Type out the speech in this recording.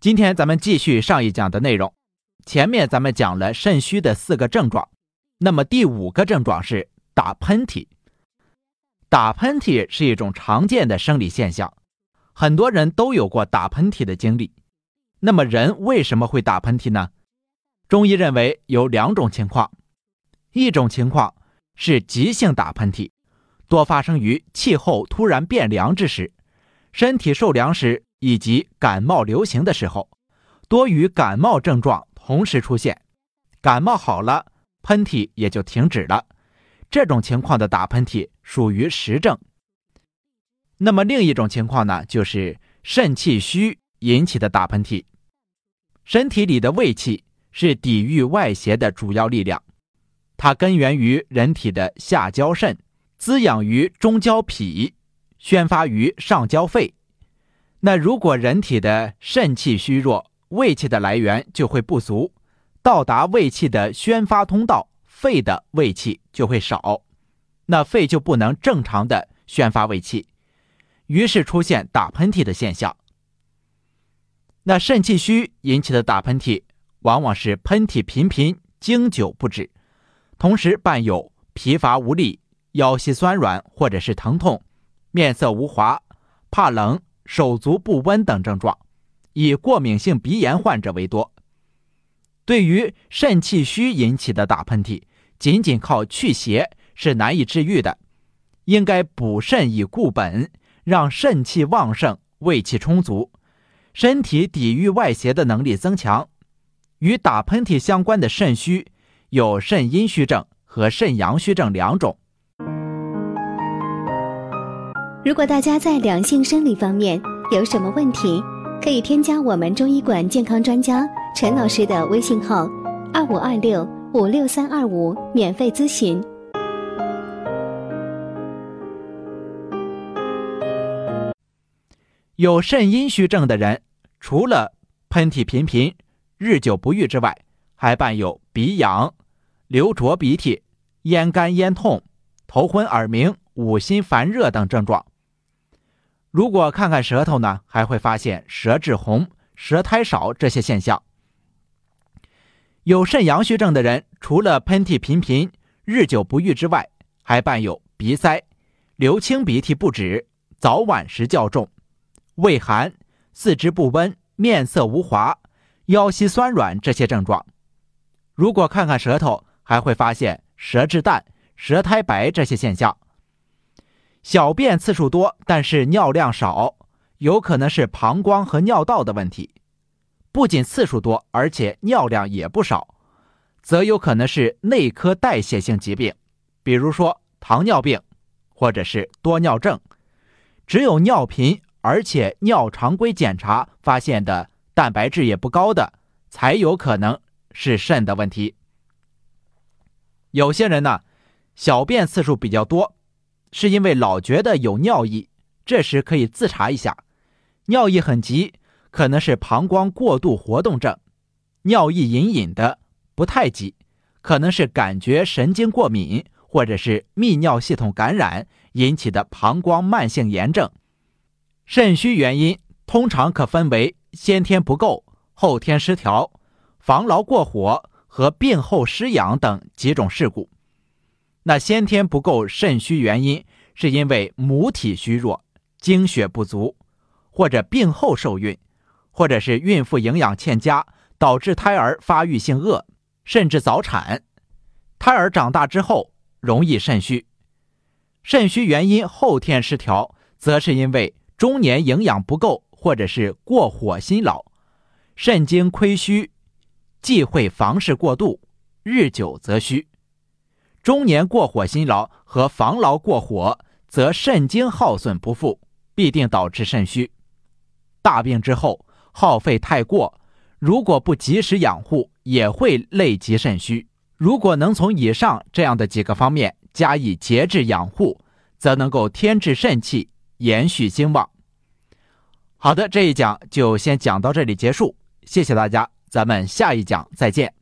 今天咱们继续上一讲的内容。前面咱们讲了肾虚的四个症状，那么第五个症状是打喷嚏。打喷嚏是一种常见的生理现象，很多人都有过打喷嚏的经历。那么人为什么会打喷嚏呢？中医认为有两种情况，一种情况是急性打喷嚏，多发生于气候突然变凉之时，身体受凉时。以及感冒流行的时候，多与感冒症状同时出现，感冒好了，喷嚏也就停止了。这种情况的打喷嚏属于实症。那么另一种情况呢，就是肾气虚引起的打喷嚏。身体里的胃气是抵御外邪的主要力量，它根源于人体的下焦肾，滋养于中焦脾，宣发于上焦肺。那如果人体的肾气虚弱，胃气的来源就会不足，到达胃气的宣发通道，肺的胃气就会少，那肺就不能正常的宣发胃气，于是出现打喷嚏的现象。那肾气虚引起的打喷嚏，往往是喷嚏频频、经久不止，同时伴有疲乏无力、腰膝酸软或者是疼痛、面色无华、怕冷。手足不温等症状，以过敏性鼻炎患者为多。对于肾气虚引起的打喷嚏，仅仅靠去邪是难以治愈的，应该补肾以固本，让肾气旺盛、胃气充足，身体抵御外邪的能力增强。与打喷嚏相关的肾虚有肾阴虚症和肾阳虚症两种。如果大家在两性生理方面有什么问题，可以添加我们中医馆健康专家陈老师的微信号：二五二六五六三二五，免费咨询。有肾阴虚症的人，除了喷嚏频频、日久不愈之外，还伴有鼻痒、流浊鼻涕、咽干咽痛、头昏耳鸣、五心烦热等症状。如果看看舌头呢，还会发现舌质红、舌苔少这些现象。有肾阳虚症的人，除了喷嚏频频、日久不愈之外，还伴有鼻塞、流清鼻涕不止、早晚时较重、畏寒、四肢不温、面色无华、腰膝酸软这些症状。如果看看舌头，还会发现舌质淡、舌苔白这些现象。小便次数多，但是尿量少，有可能是膀胱和尿道的问题。不仅次数多，而且尿量也不少，则有可能是内科代谢性疾病，比如说糖尿病，或者是多尿症。只有尿频，而且尿常规检查发现的蛋白质也不高的，才有可能是肾的问题。有些人呢，小便次数比较多。是因为老觉得有尿意，这时可以自查一下，尿意很急，可能是膀胱过度活动症；尿意隐隐的，不太急，可能是感觉神经过敏或者是泌尿系统感染引起的膀胱慢性炎症。肾虚原因通常可分为先天不够、后天失调、防劳过火和病后失养等几种事故。那先天不够肾虚原因，是因为母体虚弱、精血不足，或者病后受孕，或者是孕妇营养欠佳，导致胎儿发育性恶，甚至早产。胎儿长大之后容易肾虚。肾虚原因后天失调，则是因为中年营养不够，或者是过火辛劳，肾精亏虚，忌讳房事过度，日久则虚。中年过火辛劳和防劳过火，则肾精耗损不复，必定导致肾虚。大病之后耗费太过，如果不及时养护，也会累及肾虚。如果能从以上这样的几个方面加以节制养护，则能够添置肾气，延续兴旺。好的，这一讲就先讲到这里结束，谢谢大家，咱们下一讲再见。